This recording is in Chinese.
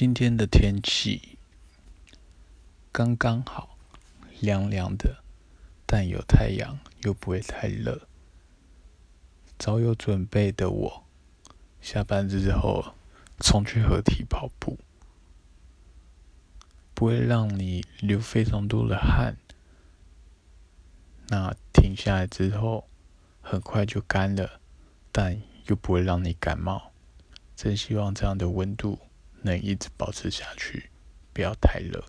今天的天气刚刚好，凉凉的，但有太阳，又不会太热。早有准备的我，下班之后冲去河堤跑步，不会让你流非常多的汗。那停下来之后，很快就干了，但又不会让你感冒。真希望这样的温度能一直保持下去，不要太热。